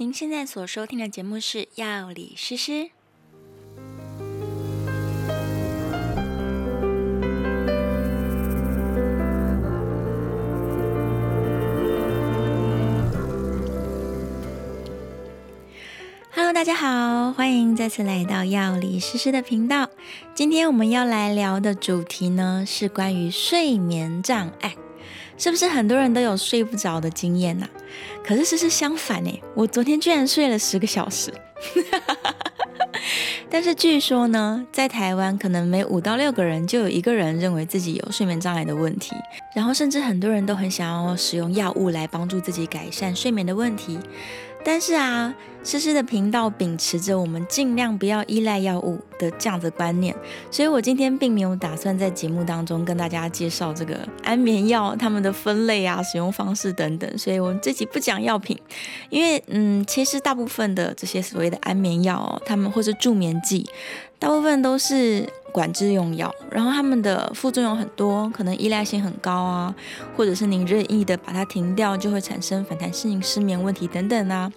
您现在所收听的节目是《药理诗诗》。大家好，欢迎再次来到《药理诗诗》的频道。今天我们要来聊的主题呢，是关于睡眠障碍。是不是很多人都有睡不着的经验呐、可是事实相反呢，我昨天居然睡了十个小时。但是据说呢，在台湾可能每五到六个人就有一个人认为自己有睡眠障碍的问题，然后甚至很多人都很想要使用药物来帮助自己改善睡眠的问题。但是啊，诗诗的频道秉持着我们尽量不要依赖药物的这样子观念，所以我今天并没有打算在节目当中跟大家介绍这个安眠药它们的分类啊、使用方式等等。所以我们这集不讲药品，因为嗯，其实大部分的这些所谓的安眠药哦，他们或是助眠剂，大部分都是。管制用药，然后他们的副作用很多，可能依赖性很高啊，或者是您任意的把它停掉，就会产生反弹性失眠问题等等啊。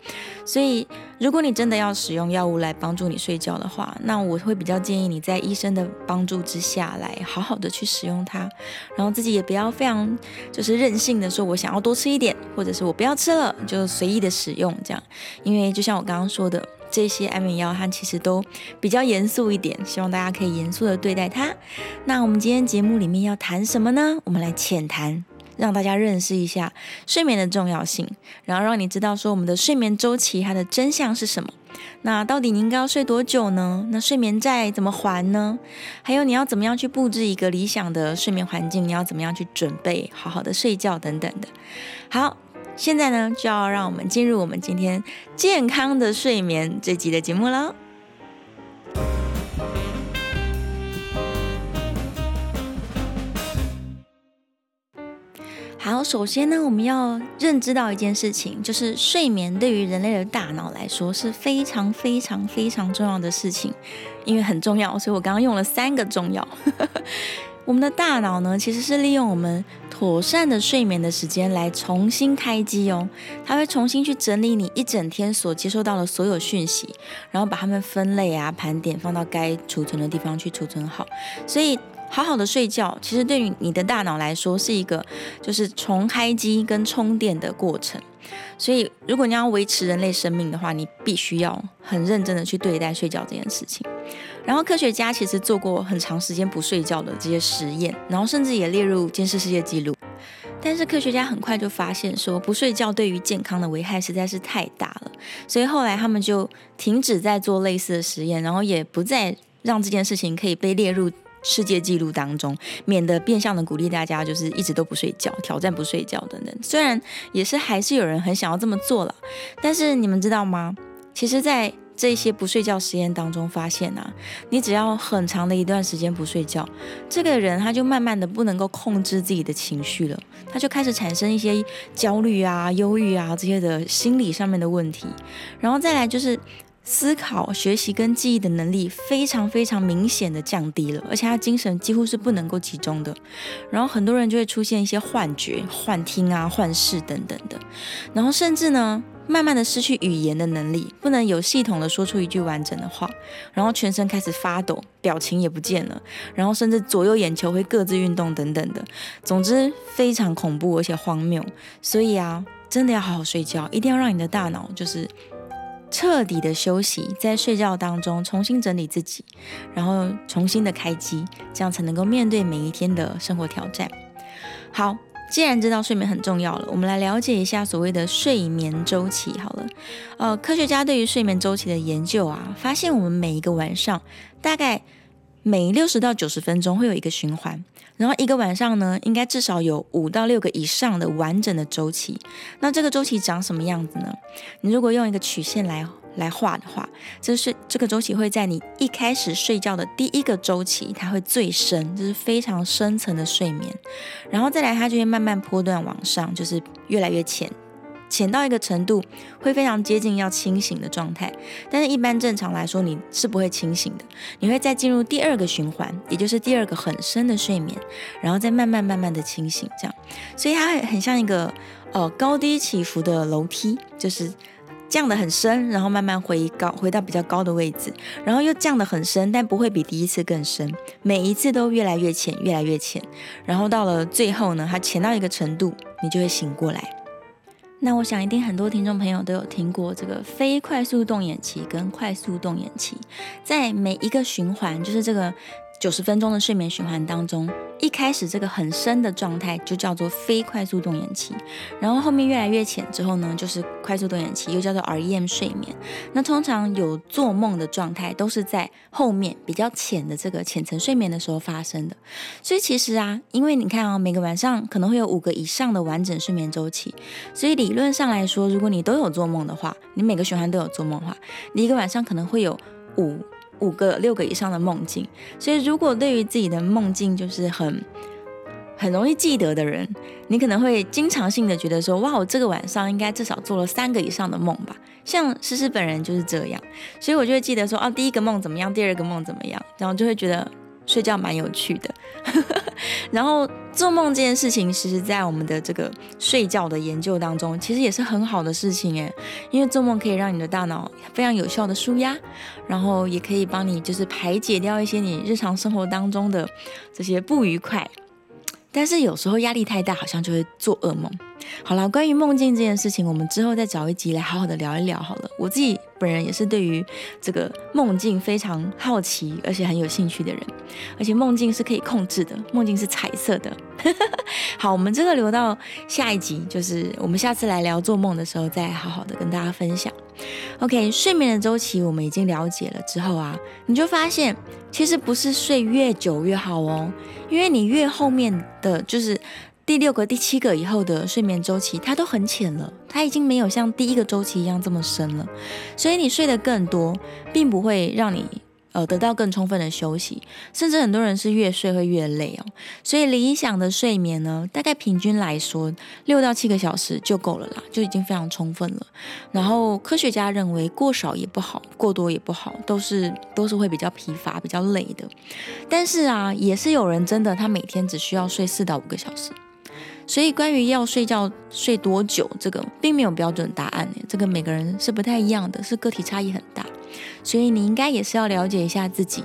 所以，如果你真的要使用药物来帮助你睡觉的话，那我会比较建议你在医生的帮助之下来好好的去使用它，然后自己也不要非常就是任性的说，我想要多吃一点，或者是我不要吃了，就随意的使用这样，因为就像我刚刚说的。这些安眠药它其实都比较严肃一点，希望大家可以严肃的对待它。那我们今天节目里面要谈什么呢？我们来浅谈，让大家认识一下睡眠的重要性，然后让你知道说我们的睡眠周期它的真相是什么。那到底你应该要睡多久呢？那睡眠债怎么还呢？还有你要怎么样去布置一个理想的睡眠环境？你要怎么样去准备好好的睡觉等等的。好。现在呢，就要让我们进入我们今天健康的睡眠这集的节目了。好，首先呢，我们要认知到一件事情，就是睡眠对于人类的大脑来说是非常非常非常重要的事情，因为很重要，所以我刚刚用了三个重要。我们的大脑呢，其实是利用我们妥善的睡眠的时间来重新开机哦。它会重新去整理你一整天所接收到的所有讯息，然后把它们分类啊、盘点，放到该储存的地方去储存好。所以，好好的睡觉，其实对于你的大脑来说是一个就是重开机跟充电的过程。所以，如果你要维持人类生命的话，你必须要很认真的去对待睡觉这件事情。然后科学家其实做过很长时间不睡觉的这些实验，然后甚至也列入监视世界纪录。但是科学家很快就发现说，不睡觉对于健康的危害实在是太大了，所以后来他们就停止在做类似的实验，然后也不再让这件事情可以被列入世界纪录当中，免得变相的鼓励大家就是一直都不睡觉，挑战不睡觉等等。虽然也是还是有人很想要这么做了，但是你们知道吗？其实，在这些不睡觉实验当中发现啊，你只要很长的一段时间不睡觉，这个人他就慢慢的不能够控制自己的情绪了，他就开始产生一些焦虑啊、忧郁啊这些的心理上面的问题，然后再来就是思考、学习跟记忆的能力非常非常明显的降低了，而且他精神几乎是不能够集中的，然后很多人就会出现一些幻觉、幻听啊、幻视等等的，然后甚至呢。慢慢的失去语言的能力，不能有系统的说出一句完整的话，然后全身开始发抖，表情也不见了，然后甚至左右眼球会各自运动等等的，总之非常恐怖而且荒谬。所以啊，真的要好好睡觉，一定要让你的大脑就是彻底的休息，在睡觉当中重新整理自己，然后重新的开机，这样才能够面对每一天的生活挑战。好。既然知道睡眠很重要了，我们来了解一下所谓的睡眠周期好了。呃，科学家对于睡眠周期的研究啊，发现我们每一个晚上大概每六十到九十分钟会有一个循环，然后一个晚上呢，应该至少有五到六个以上的完整的周期。那这个周期长什么样子呢？你如果用一个曲线来。来画的话，这是这个周期会在你一开始睡觉的第一个周期，它会最深，就是非常深层的睡眠，然后再来它就会慢慢波段往上，就是越来越浅，浅到一个程度会非常接近要清醒的状态。但是，一般正常来说，你是不会清醒的，你会再进入第二个循环，也就是第二个很深的睡眠，然后再慢慢慢慢的清醒，这样，所以它很像一个呃高低起伏的楼梯，就是。降得很深，然后慢慢回高，回到比较高的位置，然后又降得很深，但不会比第一次更深，每一次都越来越浅，越来越浅，然后到了最后呢，它浅到一个程度，你就会醒过来。那我想一定很多听众朋友都有听过这个非快速动眼期跟快速动眼期，在每一个循环，就是这个。九十分钟的睡眠循环当中，一开始这个很深的状态就叫做非快速动眼期，然后后面越来越浅之后呢，就是快速动眼期，又叫做 REM 睡眠。那通常有做梦的状态都是在后面比较浅的这个浅层睡眠的时候发生的。所以其实啊，因为你看啊，每个晚上可能会有五个以上的完整睡眠周期，所以理论上来说，如果你都有做梦的话，你每个循环都有做梦的话，你一个晚上可能会有五。五个、六个以上的梦境，所以如果对于自己的梦境就是很很容易记得的人，你可能会经常性的觉得说，哇，我这个晚上应该至少做了三个以上的梦吧。像诗诗本人就是这样，所以我就会记得说，哦，第一个梦怎么样，第二个梦怎么样，然后就会觉得睡觉蛮有趣的。然后做梦这件事情，其实，在我们的这个睡觉的研究当中，其实也是很好的事情诶，因为做梦可以让你的大脑非常有效的舒压，然后也可以帮你就是排解掉一些你日常生活当中的这些不愉快。但是有时候压力太大，好像就会做噩梦。好了，关于梦境这件事情，我们之后再找一集来好好的聊一聊好了。我自己本人也是对于这个梦境非常好奇，而且很有兴趣的人。而且梦境是可以控制的，梦境是彩色的。好，我们这个留到下一集，就是我们下次来聊做梦的时候，再好好的跟大家分享。OK，睡眠的周期我们已经了解了之后啊，你就发现其实不是睡越久越好哦，因为你越后面的就是。第六个、第七个以后的睡眠周期，它都很浅了，它已经没有像第一个周期一样这么深了，所以你睡得更多，并不会让你呃得到更充分的休息，甚至很多人是越睡会越累哦。所以理想的睡眠呢，大概平均来说六到七个小时就够了啦，就已经非常充分了。然后科学家认为过少也不好，过多也不好，都是都是会比较疲乏、比较累的。但是啊，也是有人真的他每天只需要睡四到五个小时。所以，关于要睡觉睡多久，这个并没有标准答案，这个每个人是不太一样的，是个体差异很大。所以，你应该也是要了解一下自己，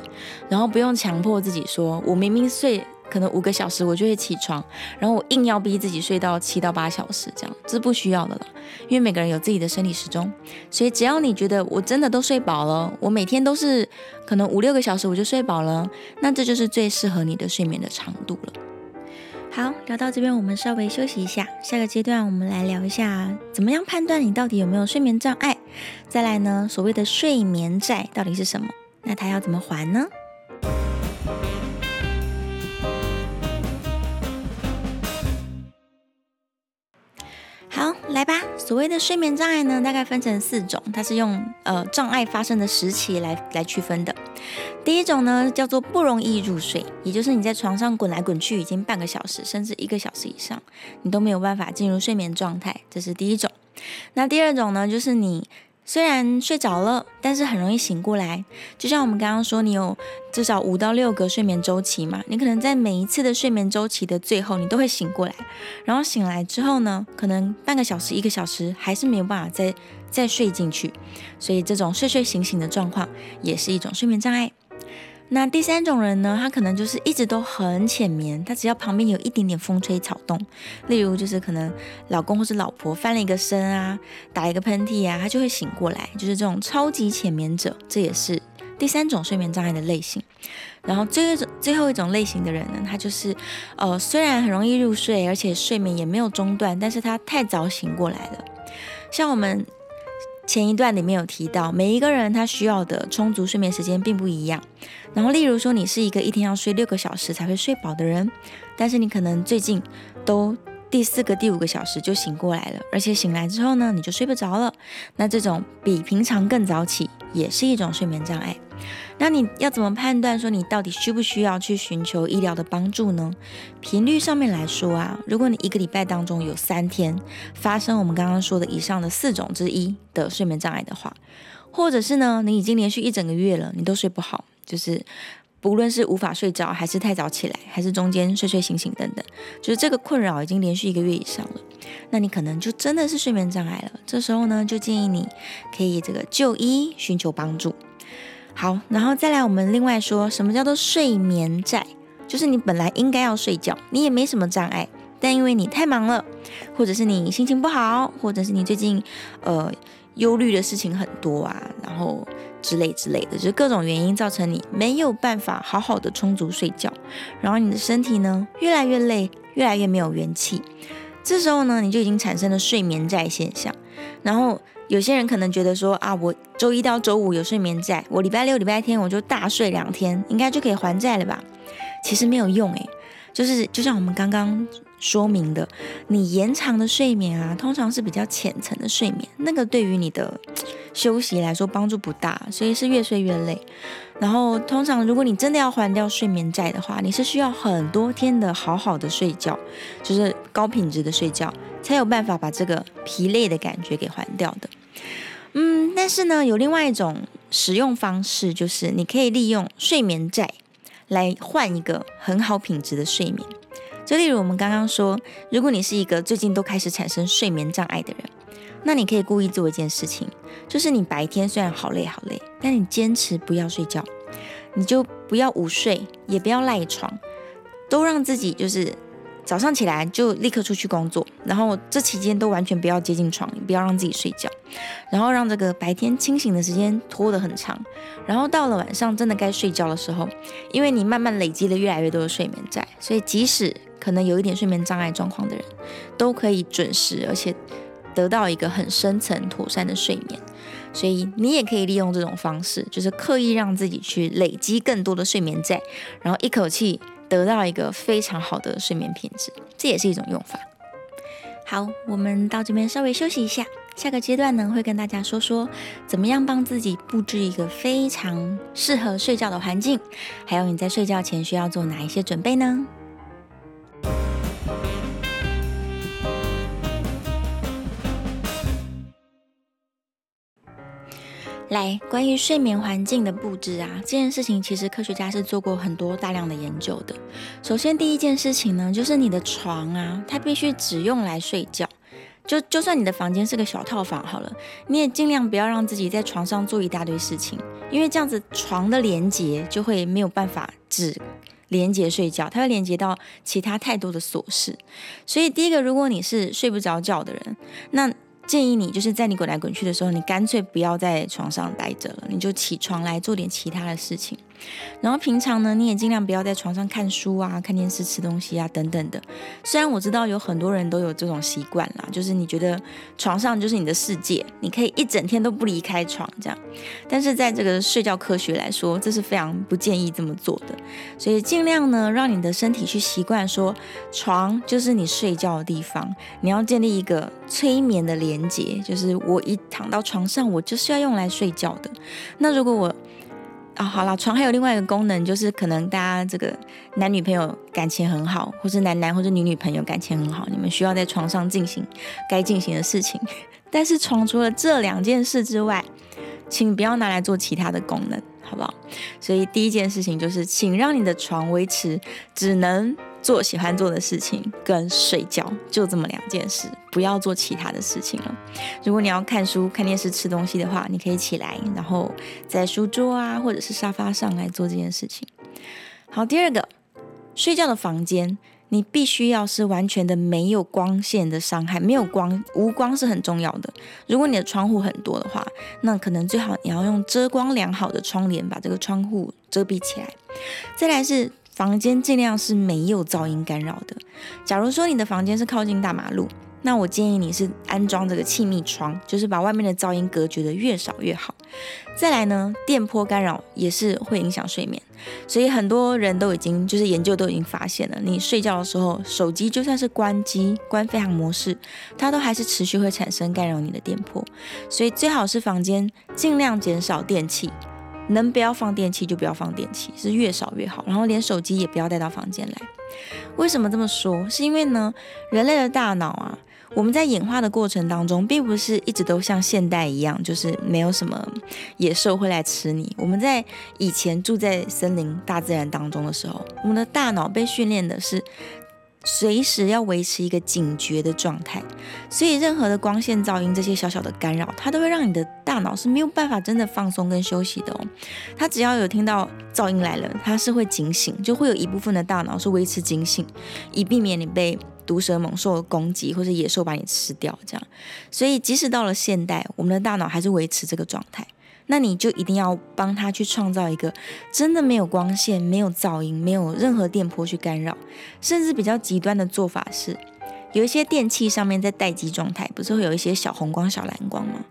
然后不用强迫自己说，我明明睡可能五个小时，我就会起床，然后我硬要逼自己睡到七到八小时，这样这是不需要的了。因为每个人有自己的生理时钟，所以只要你觉得我真的都睡饱了，我每天都是可能五六个小时我就睡饱了，那这就是最适合你的睡眠的长度了。好，聊到这边，我们稍微休息一下。下个阶段，我们来聊一下怎么样判断你到底有没有睡眠障碍。再来呢，所谓的睡眠债到底是什么？那它要怎么还呢？所谓的睡眠障碍呢，大概分成四种，它是用呃障碍发生的时期来来区分的。第一种呢，叫做不容易入睡，也就是你在床上滚来滚去已经半个小时，甚至一个小时以上，你都没有办法进入睡眠状态，这是第一种。那第二种呢，就是你。虽然睡着了，但是很容易醒过来。就像我们刚刚说，你有至少五到六个睡眠周期嘛，你可能在每一次的睡眠周期的最后，你都会醒过来。然后醒来之后呢，可能半个小时、一个小时还是没有办法再再睡进去。所以这种睡睡醒醒的状况也是一种睡眠障碍。那第三种人呢，他可能就是一直都很浅眠，他只要旁边有一点点风吹草动，例如就是可能老公或是老婆翻了一个身啊，打一个喷嚏啊，他就会醒过来，就是这种超级浅眠者，这也是第三种睡眠障碍的类型。然后最后一种最后一种类型的人呢，他就是呃虽然很容易入睡，而且睡眠也没有中断，但是他太早醒过来了，像我们。前一段里面有提到，每一个人他需要的充足睡眠时间并不一样。然后，例如说，你是一个一天要睡六个小时才会睡饱的人，但是你可能最近都第四个、第五个小时就醒过来了，而且醒来之后呢，你就睡不着了。那这种比平常更早起，也是一种睡眠障碍。那你要怎么判断说你到底需不需要去寻求医疗的帮助呢？频率上面来说啊，如果你一个礼拜当中有三天发生我们刚刚说的以上的四种之一的睡眠障碍的话，或者是呢，你已经连续一整个月了，你都睡不好，就是不论是无法睡着，还是太早起来，还是中间睡睡醒醒等等，就是这个困扰已经连续一个月以上了，那你可能就真的是睡眠障碍了。这时候呢，就建议你可以这个就医寻求帮助。好，然后再来我们另外说什么叫做睡眠债，就是你本来应该要睡觉，你也没什么障碍。但因为你太忙了，或者是你心情不好，或者是你最近呃忧虑的事情很多啊，然后之类之类的，就是各种原因造成你没有办法好好的充足睡觉，然后你的身体呢越来越累，越来越没有元气。这时候呢，你就已经产生了睡眠债现象。然后有些人可能觉得说啊，我周一到周五有睡眠债，我礼拜六、礼拜天我就大睡两天，应该就可以还债了吧？其实没有用诶，就是就像我们刚刚。说明的，你延长的睡眠啊，通常是比较浅层的睡眠，那个对于你的 休息来说帮助不大，所以是越睡越累。然后通常如果你真的要还掉睡眠债的话，你是需要很多天的好好的睡觉，就是高品质的睡觉，才有办法把这个疲累的感觉给还掉的。嗯，但是呢，有另外一种使用方式，就是你可以利用睡眠债来换一个很好品质的睡眠。就例如我们刚刚说，如果你是一个最近都开始产生睡眠障碍的人，那你可以故意做一件事情，就是你白天虽然好累好累，但你坚持不要睡觉，你就不要午睡，也不要赖床，都让自己就是早上起来就立刻出去工作，然后这期间都完全不要接近床，不要让自己睡觉，然后让这个白天清醒的时间拖得很长，然后到了晚上真的该睡觉的时候，因为你慢慢累积了越来越多的睡眠债，所以即使可能有一点睡眠障碍状况的人，都可以准时而且得到一个很深层妥善的睡眠。所以你也可以利用这种方式，就是刻意让自己去累积更多的睡眠债，然后一口气得到一个非常好的睡眠品质，这也是一种用法。好，我们到这边稍微休息一下，下个阶段呢，会跟大家说说怎么样帮自己布置一个非常适合睡觉的环境，还有你在睡觉前需要做哪一些准备呢？来，关于睡眠环境的布置啊，这件事情其实科学家是做过很多大量的研究的。首先，第一件事情呢，就是你的床啊，它必须只用来睡觉。就就算你的房间是个小套房好了，你也尽量不要让自己在床上做一大堆事情，因为这样子床的连接就会没有办法只连接睡觉，它会连接到其他太多的琐事。所以，第一个，如果你是睡不着觉的人，那建议你就是在你滚来滚去的时候，你干脆不要在床上待着了，你就起床来做点其他的事情。然后平常呢，你也尽量不要在床上看书啊、看电视、吃东西啊等等的。虽然我知道有很多人都有这种习惯啦，就是你觉得床上就是你的世界，你可以一整天都不离开床这样。但是在这个睡觉科学来说，这是非常不建议这么做的。所以尽量呢，让你的身体去习惯说，床就是你睡觉的地方。你要建立一个催眠的连接，就是我一躺到床上，我就是要用来睡觉的。那如果我、啊，好了，床还有另外一个功能，就是可能大家这个男女朋友感情很好，或是男男或者女女朋友感情很好，你们需要在床上进行该进行的事情。但是床除了这两件事之外，请不要拿来做其他的功能，好不好？所以第一件事情就是，请让你的床维持只能。做喜欢做的事情跟睡觉，就这么两件事，不要做其他的事情了。如果你要看书、看电视、吃东西的话，你可以起来，然后在书桌啊或者是沙发上来做这件事情。好，第二个，睡觉的房间，你必须要是完全的没有光线的伤害，没有光，无光是很重要的。如果你的窗户很多的话，那可能最好你要用遮光良好的窗帘把这个窗户遮蔽起来。再来是。房间尽量是没有噪音干扰的。假如说你的房间是靠近大马路，那我建议你是安装这个气密窗，就是把外面的噪音隔绝的越少越好。再来呢，电波干扰也是会影响睡眠，所以很多人都已经就是研究都已经发现了，你睡觉的时候，手机就算是关机、关飞行模式，它都还是持续会产生干扰你的电波。所以最好是房间尽量减少电器。能不要放电器就不要放电器，是越少越好。然后连手机也不要带到房间来。为什么这么说？是因为呢，人类的大脑啊，我们在演化的过程当中，并不是一直都像现代一样，就是没有什么野兽会来吃你。我们在以前住在森林、大自然当中的时候，我们的大脑被训练的是。随时要维持一个警觉的状态，所以任何的光线、噪音这些小小的干扰，它都会让你的大脑是没有办法真的放松跟休息的哦。它只要有听到噪音来了，它是会警醒，就会有一部分的大脑是维持警醒，以避免你被毒蛇猛兽攻击或者野兽把你吃掉这样。所以即使到了现代，我们的大脑还是维持这个状态。那你就一定要帮他去创造一个真的没有光线、没有噪音、没有任何电波去干扰，甚至比较极端的做法是，有一些电器上面在待机状态，不是会有一些小红光、小蓝光吗？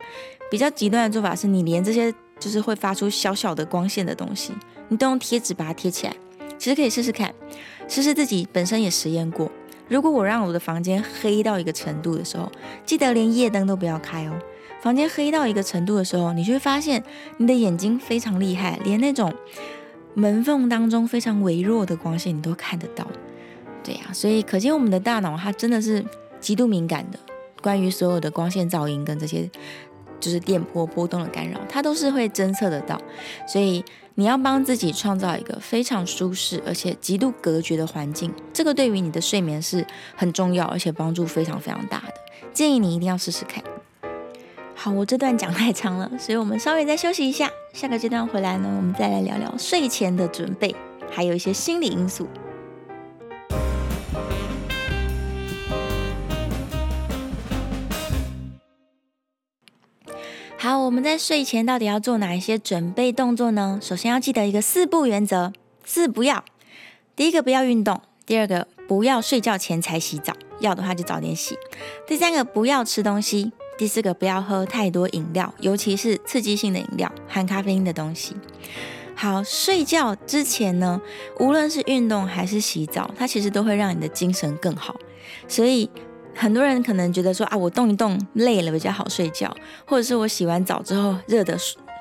比较极端的做法是，你连这些就是会发出小小的光线的东西，你都用贴纸把它贴起来。其实可以试试看，试试自己本身也实验过。如果我让我的房间黑到一个程度的时候，记得连夜灯都不要开哦。房间黑到一个程度的时候，你就会发现你的眼睛非常厉害，连那种门缝当中非常微弱的光线你都看得到。对呀，所以可见我们的大脑它真的是极度敏感的，关于所有的光线、噪音跟这些就是电波波动的干扰，它都是会侦测得到。所以你要帮自己创造一个非常舒适而且极度隔绝的环境，这个对于你的睡眠是很重要，而且帮助非常非常大的。建议你一定要试试看。好，我这段讲太长了，所以我们稍微再休息一下。下个阶段回来呢，我们再来聊聊睡前的准备，还有一些心理因素。好，我们在睡前到底要做哪一些准备动作呢？首先要记得一个四不原则：四不要。第一个不要运动，第二个不要睡觉前才洗澡，要的话就早点洗。第三个不要吃东西。第四个，不要喝太多饮料，尤其是刺激性的饮料，含咖啡因的东西。好，睡觉之前呢，无论是运动还是洗澡，它其实都会让你的精神更好。所以很多人可能觉得说啊，我动一动累了比较好睡觉，或者是我洗完澡之后热的。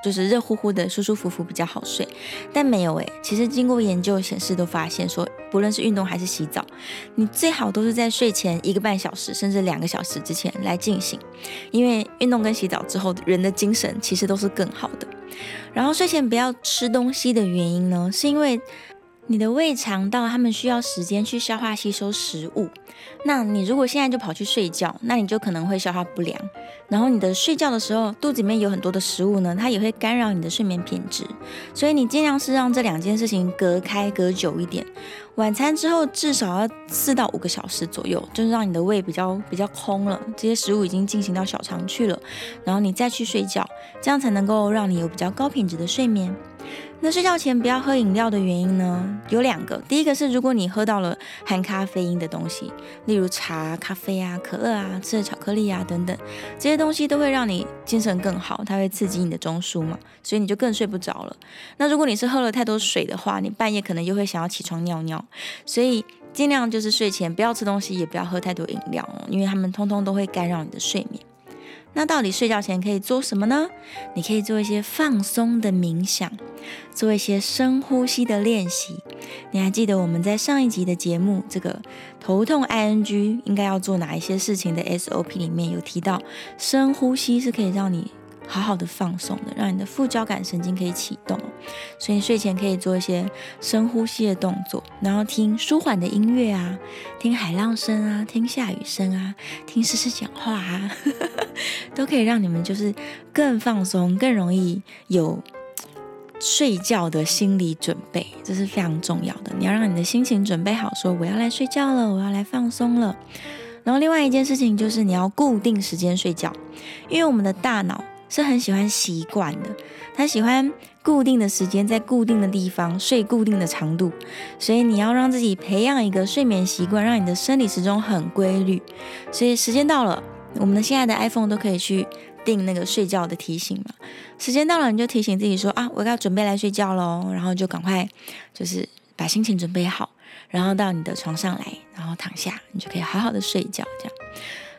就是热乎乎的，舒舒服服比较好睡，但没有诶，其实经过研究显示，都发现说，不论是运动还是洗澡，你最好都是在睡前一个半小时甚至两个小时之前来进行，因为运动跟洗澡之后，人的精神其实都是更好的。然后睡前不要吃东西的原因呢，是因为。你的胃肠道，他们需要时间去消化吸收食物。那你如果现在就跑去睡觉，那你就可能会消化不良。然后你的睡觉的时候，肚子里面有很多的食物呢，它也会干扰你的睡眠品质。所以你尽量是让这两件事情隔开，隔久一点。晚餐之后至少要四到五个小时左右，就是让你的胃比较比较空了，这些食物已经进行到小肠去了，然后你再去睡觉，这样才能够让你有比较高品质的睡眠。那睡觉前不要喝饮料的原因呢，有两个。第一个是，如果你喝到了含咖啡因的东西，例如茶、咖啡啊、可乐啊、吃的巧克力啊等等，这些东西都会让你精神更好，它会刺激你的中枢嘛，所以你就更睡不着了。那如果你是喝了太多水的话，你半夜可能又会想要起床尿尿，所以尽量就是睡前不要吃东西，也不要喝太多饮料，因为它们通通都会干扰你的睡眠。那到底睡觉前可以做什么呢？你可以做一些放松的冥想，做一些深呼吸的练习。你还记得我们在上一集的节目，这个头痛 ING 应该要做哪一些事情的 SOP 里面有提到，深呼吸是可以让你。好好的放松的，让你的副交感神经可以启动，所以你睡前可以做一些深呼吸的动作，然后听舒缓的音乐啊，听海浪声啊，听下雨声啊，听诗诗讲话啊，都可以让你们就是更放松，更容易有睡觉的心理准备，这是非常重要的。你要让你的心情准备好，说我要来睡觉了，我要来放松了。然后另外一件事情就是你要固定时间睡觉，因为我们的大脑。是很喜欢习惯的，他喜欢固定的时间，在固定的地方睡固定的长度，所以你要让自己培养一个睡眠习惯，让你的生理时钟很规律。所以时间到了，我们的现在的 iPhone 都可以去定那个睡觉的提醒嘛。时间到了，你就提醒自己说啊，我要准备来睡觉喽，然后就赶快就是把心情准备好，然后到你的床上来，然后躺下，你就可以好好的睡觉，这样。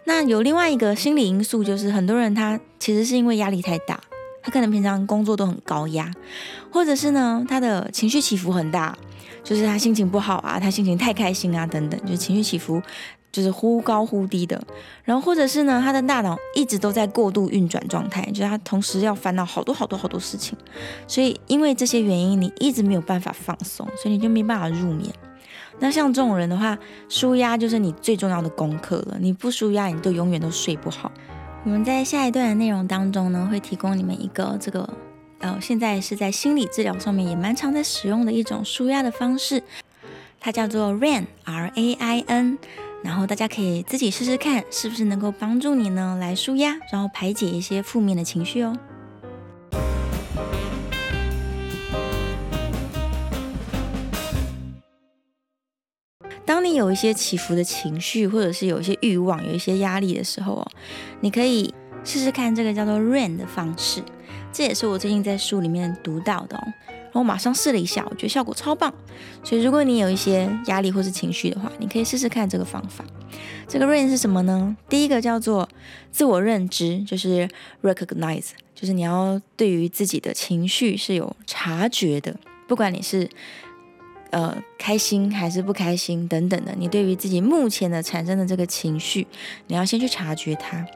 那有另外一个心理因素，就是很多人他其实是因为压力太大，他可能平常工作都很高压，或者是呢他的情绪起伏很大，就是他心情不好啊，他心情太开心啊等等，就是情绪起伏就是忽高忽低的，然后或者是呢，他的大脑一直都在过度运转状态，就是他同时要烦恼好多好多好多事情，所以因为这些原因，你一直没有办法放松，所以你就没办法入眠。那像这种人的话，舒压就是你最重要的功课了。你不舒压，你都永远都睡不好。我们在下一段的内容当中呢，会提供你们一个这个呃，现在是在心理治疗上面也蛮常在使用的一种舒压的方式，它叫做 RAIN，R-A-I-N。然后大家可以自己试试看，是不是能够帮助你呢来舒压，然后排解一些负面的情绪哦。有一些起伏的情绪，或者是有一些欲望、有一些压力的时候哦，你可以试试看这个叫做 RAIN 的方式。这也是我最近在书里面读到的哦。然后我马上试了一下，我觉得效果超棒。所以如果你有一些压力或是情绪的话，你可以试试看这个方法。这个 RAIN 是什么呢？第一个叫做自我认知，就是 recognize，就是你要对于自己的情绪是有察觉的，不管你是呃开心还是不开心等等的，你对于自己目前的产生的这个情绪，你要先去察觉它。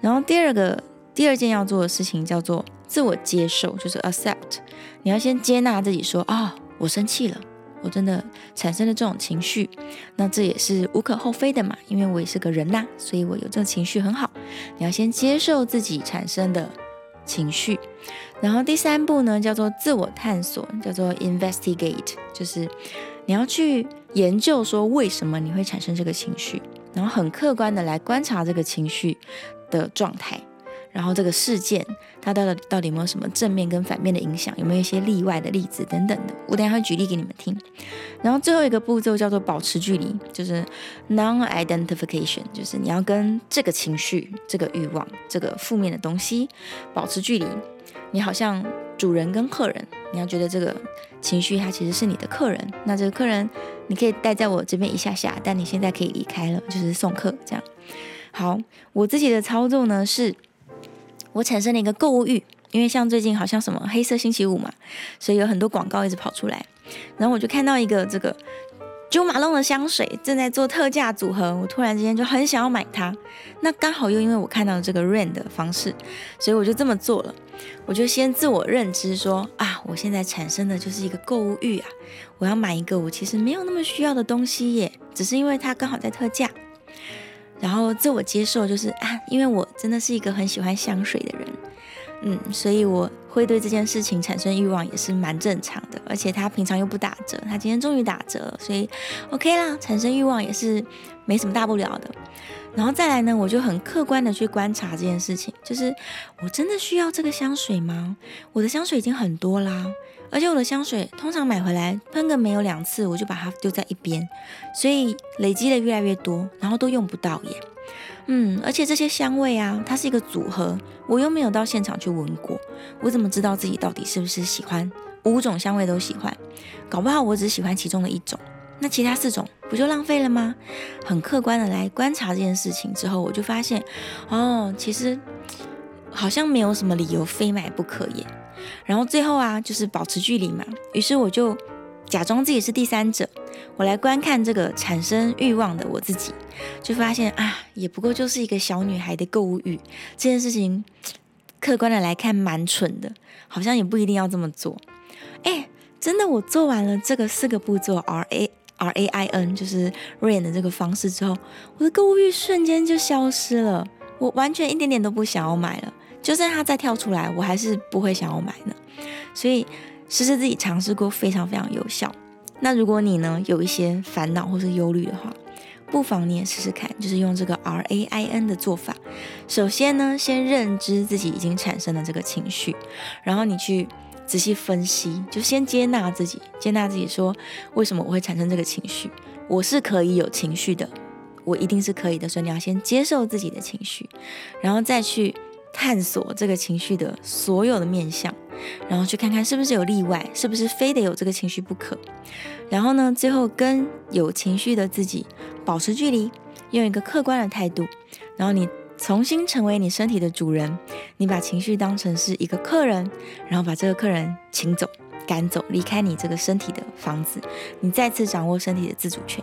然后第二个。第二件要做的事情叫做自我接受，就是 accept。你要先接纳自己，说啊，我生气了，我真的产生了这种情绪。那这也是无可厚非的嘛，因为我也是个人呐，所以我有这种情绪很好。你要先接受自己产生的情绪。然后第三步呢，叫做自我探索，叫做 investigate，就是你要去研究说为什么你会产生这个情绪，然后很客观的来观察这个情绪的状态。然后这个事件，它到底到底有没有什么正面跟反面的影响？有没有一些例外的例子等等的？我等下会举例给你们听。然后最后一个步骤叫做保持距离，就是 non-identification，就是你要跟这个情绪、这个欲望、这个负面的东西保持距离。你好像主人跟客人，你要觉得这个情绪它其实是你的客人。那这个客人你可以待在我这边一下下，但你现在可以离开了，就是送客这样。好，我自己的操作呢是。我产生了一个购物欲，因为像最近好像什么黑色星期五嘛，所以有很多广告一直跑出来，然后我就看到一个这个 Jo Malone 的香水正在做特价组合，我突然之间就很想要买它。那刚好又因为我看到了这个 RAIN 的方式，所以我就这么做了。我就先自我认知说啊，我现在产生的就是一个购物欲啊，我要买一个我其实没有那么需要的东西耶，只是因为它刚好在特价。然后自我接受就是啊，因为我真的是一个很喜欢香水的人，嗯，所以我会对这件事情产生欲望也是蛮正常的。而且他平常又不打折，他今天终于打折，所以 OK 啦，产生欲望也是没什么大不了的。然后再来呢，我就很客观的去观察这件事情，就是我真的需要这个香水吗？我的香水已经很多啦。而且我的香水通常买回来喷个没有两次，我就把它丢在一边，所以累积的越来越多，然后都用不到耶。嗯，而且这些香味啊，它是一个组合，我又没有到现场去闻过，我怎么知道自己到底是不是喜欢五种香味都喜欢？搞不好我只喜欢其中的一种，那其他四种不就浪费了吗？很客观的来观察这件事情之后，我就发现，哦，其实好像没有什么理由非买不可耶。然后最后啊，就是保持距离嘛。于是我就假装自己是第三者，我来观看这个产生欲望的我自己，就发现啊，也不过就是一个小女孩的购物欲。这件事情客观的来看蛮蠢的，好像也不一定要这么做。哎，真的，我做完了这个四个步骤 R A R A I N，就是 RAIN 的这个方式之后，我的购物欲瞬间就消失了，我完全一点点都不想要买了。就算他再跳出来，我还是不会想要买呢。所以，试试自己尝试过，非常非常有效。那如果你呢，有一些烦恼或是忧虑的话，不妨你也试试看，就是用这个 R A I N 的做法。首先呢，先认知自己已经产生了这个情绪，然后你去仔细分析，就先接纳自己，接纳自己说，为什么我会产生这个情绪？我是可以有情绪的，我一定是可以的。所以你要先接受自己的情绪，然后再去。探索这个情绪的所有的面相，然后去看看是不是有例外，是不是非得有这个情绪不可。然后呢，最后跟有情绪的自己保持距离，用一个客观的态度。然后你重新成为你身体的主人，你把情绪当成是一个客人，然后把这个客人请走、赶走，离开你这个身体的房子，你再次掌握身体的自主权。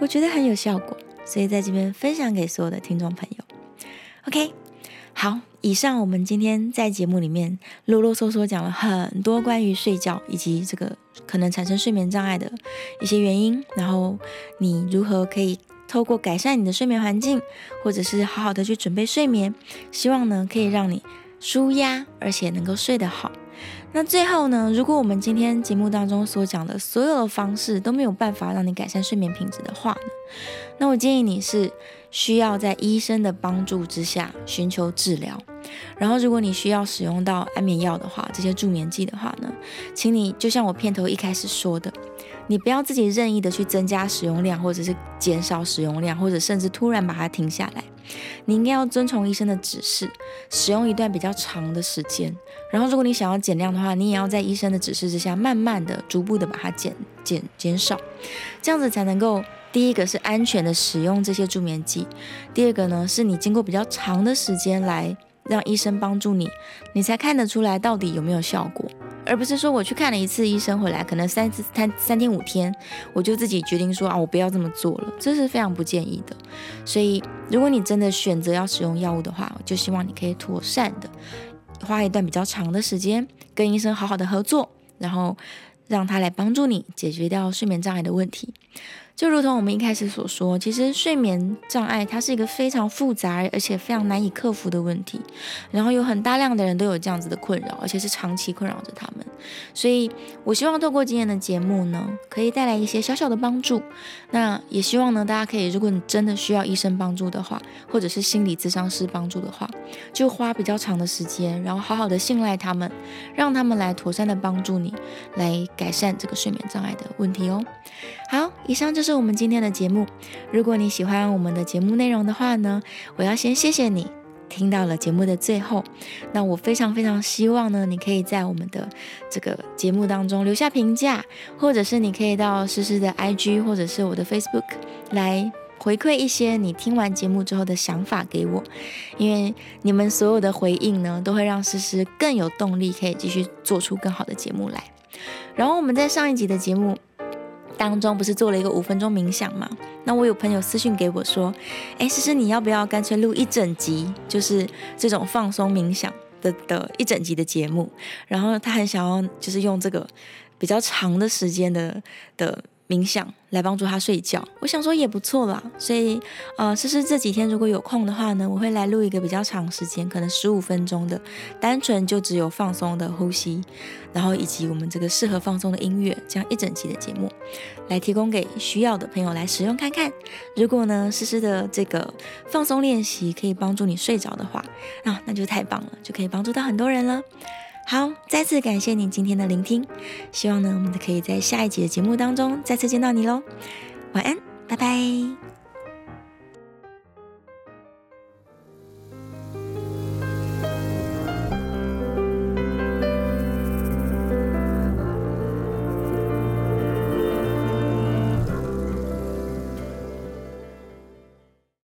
我觉得很有效果。所以在这边分享给所有的听众朋友。OK，好，以上我们今天在节目里面啰啰嗦嗦讲了很多关于睡觉以及这个可能产生睡眠障碍的一些原因，然后你如何可以透过改善你的睡眠环境，或者是好好的去准备睡眠，希望呢可以让你舒压，而且能够睡得好。那最后呢，如果我们今天节目当中所讲的所有的方式都没有办法让你改善睡眠品质的话呢，那我建议你是需要在医生的帮助之下寻求治疗。然后，如果你需要使用到安眠药的话，这些助眠剂的话呢，请你就像我片头一开始说的，你不要自己任意的去增加使用量，或者是减少使用量，或者甚至突然把它停下来。你应该要遵从医生的指示，使用一段比较长的时间。然后，如果你想要减量的话，你也要在医生的指示之下，慢慢的、逐步的把它减减减少，这样子才能够第一个是安全的使用这些助眠剂，第二个呢是你经过比较长的时间来让医生帮助你，你才看得出来到底有没有效果。而不是说我去看了一次医生回来，可能三次三三天五天，我就自己决定说啊，我不要这么做了，这是非常不建议的。所以，如果你真的选择要使用药物的话，我就希望你可以妥善的花一段比较长的时间跟医生好好的合作，然后让他来帮助你解决掉睡眠障碍的问题。就如同我们一开始所说，其实睡眠障碍它是一个非常复杂而且非常难以克服的问题，然后有很大量的人都有这样子的困扰，而且是长期困扰着他们。所以，我希望透过今天的节目呢，可以带来一些小小的帮助。那也希望呢，大家可以，如果你真的需要医生帮助的话，或者是心理咨商师帮助的话，就花比较长的时间，然后好好的信赖他们，让他们来妥善的帮助你，来改善这个睡眠障碍的问题哦。好，以上就是是我们今天的节目。如果你喜欢我们的节目内容的话呢，我要先谢谢你听到了节目的最后。那我非常非常希望呢，你可以在我们的这个节目当中留下评价，或者是你可以到诗诗的 IG 或者是我的 Facebook 来回馈一些你听完节目之后的想法给我，因为你们所有的回应呢，都会让诗诗更有动力，可以继续做出更好的节目来。然后我们在上一集的节目。当中不是做了一个五分钟冥想嘛？那我有朋友私信给我说，哎，诗诗，你要不要干脆录一整集，就是这种放松冥想的的一整集的节目？然后他很想要，就是用这个比较长的时间的的。冥想来帮助他睡觉，我想说也不错啦。所以，呃，诗诗这几天如果有空的话呢，我会来录一个比较长时间，可能十五分钟的，单纯就只有放松的呼吸，然后以及我们这个适合放松的音乐，这样一整集的节目，来提供给需要的朋友来使用看看。如果呢，诗诗的这个放松练习可以帮助你睡着的话，啊，那就太棒了，就可以帮助到很多人了。好，再次感谢你今天的聆听，希望呢，我们可以在下一集的节目当中再次见到你喽。晚安，拜拜。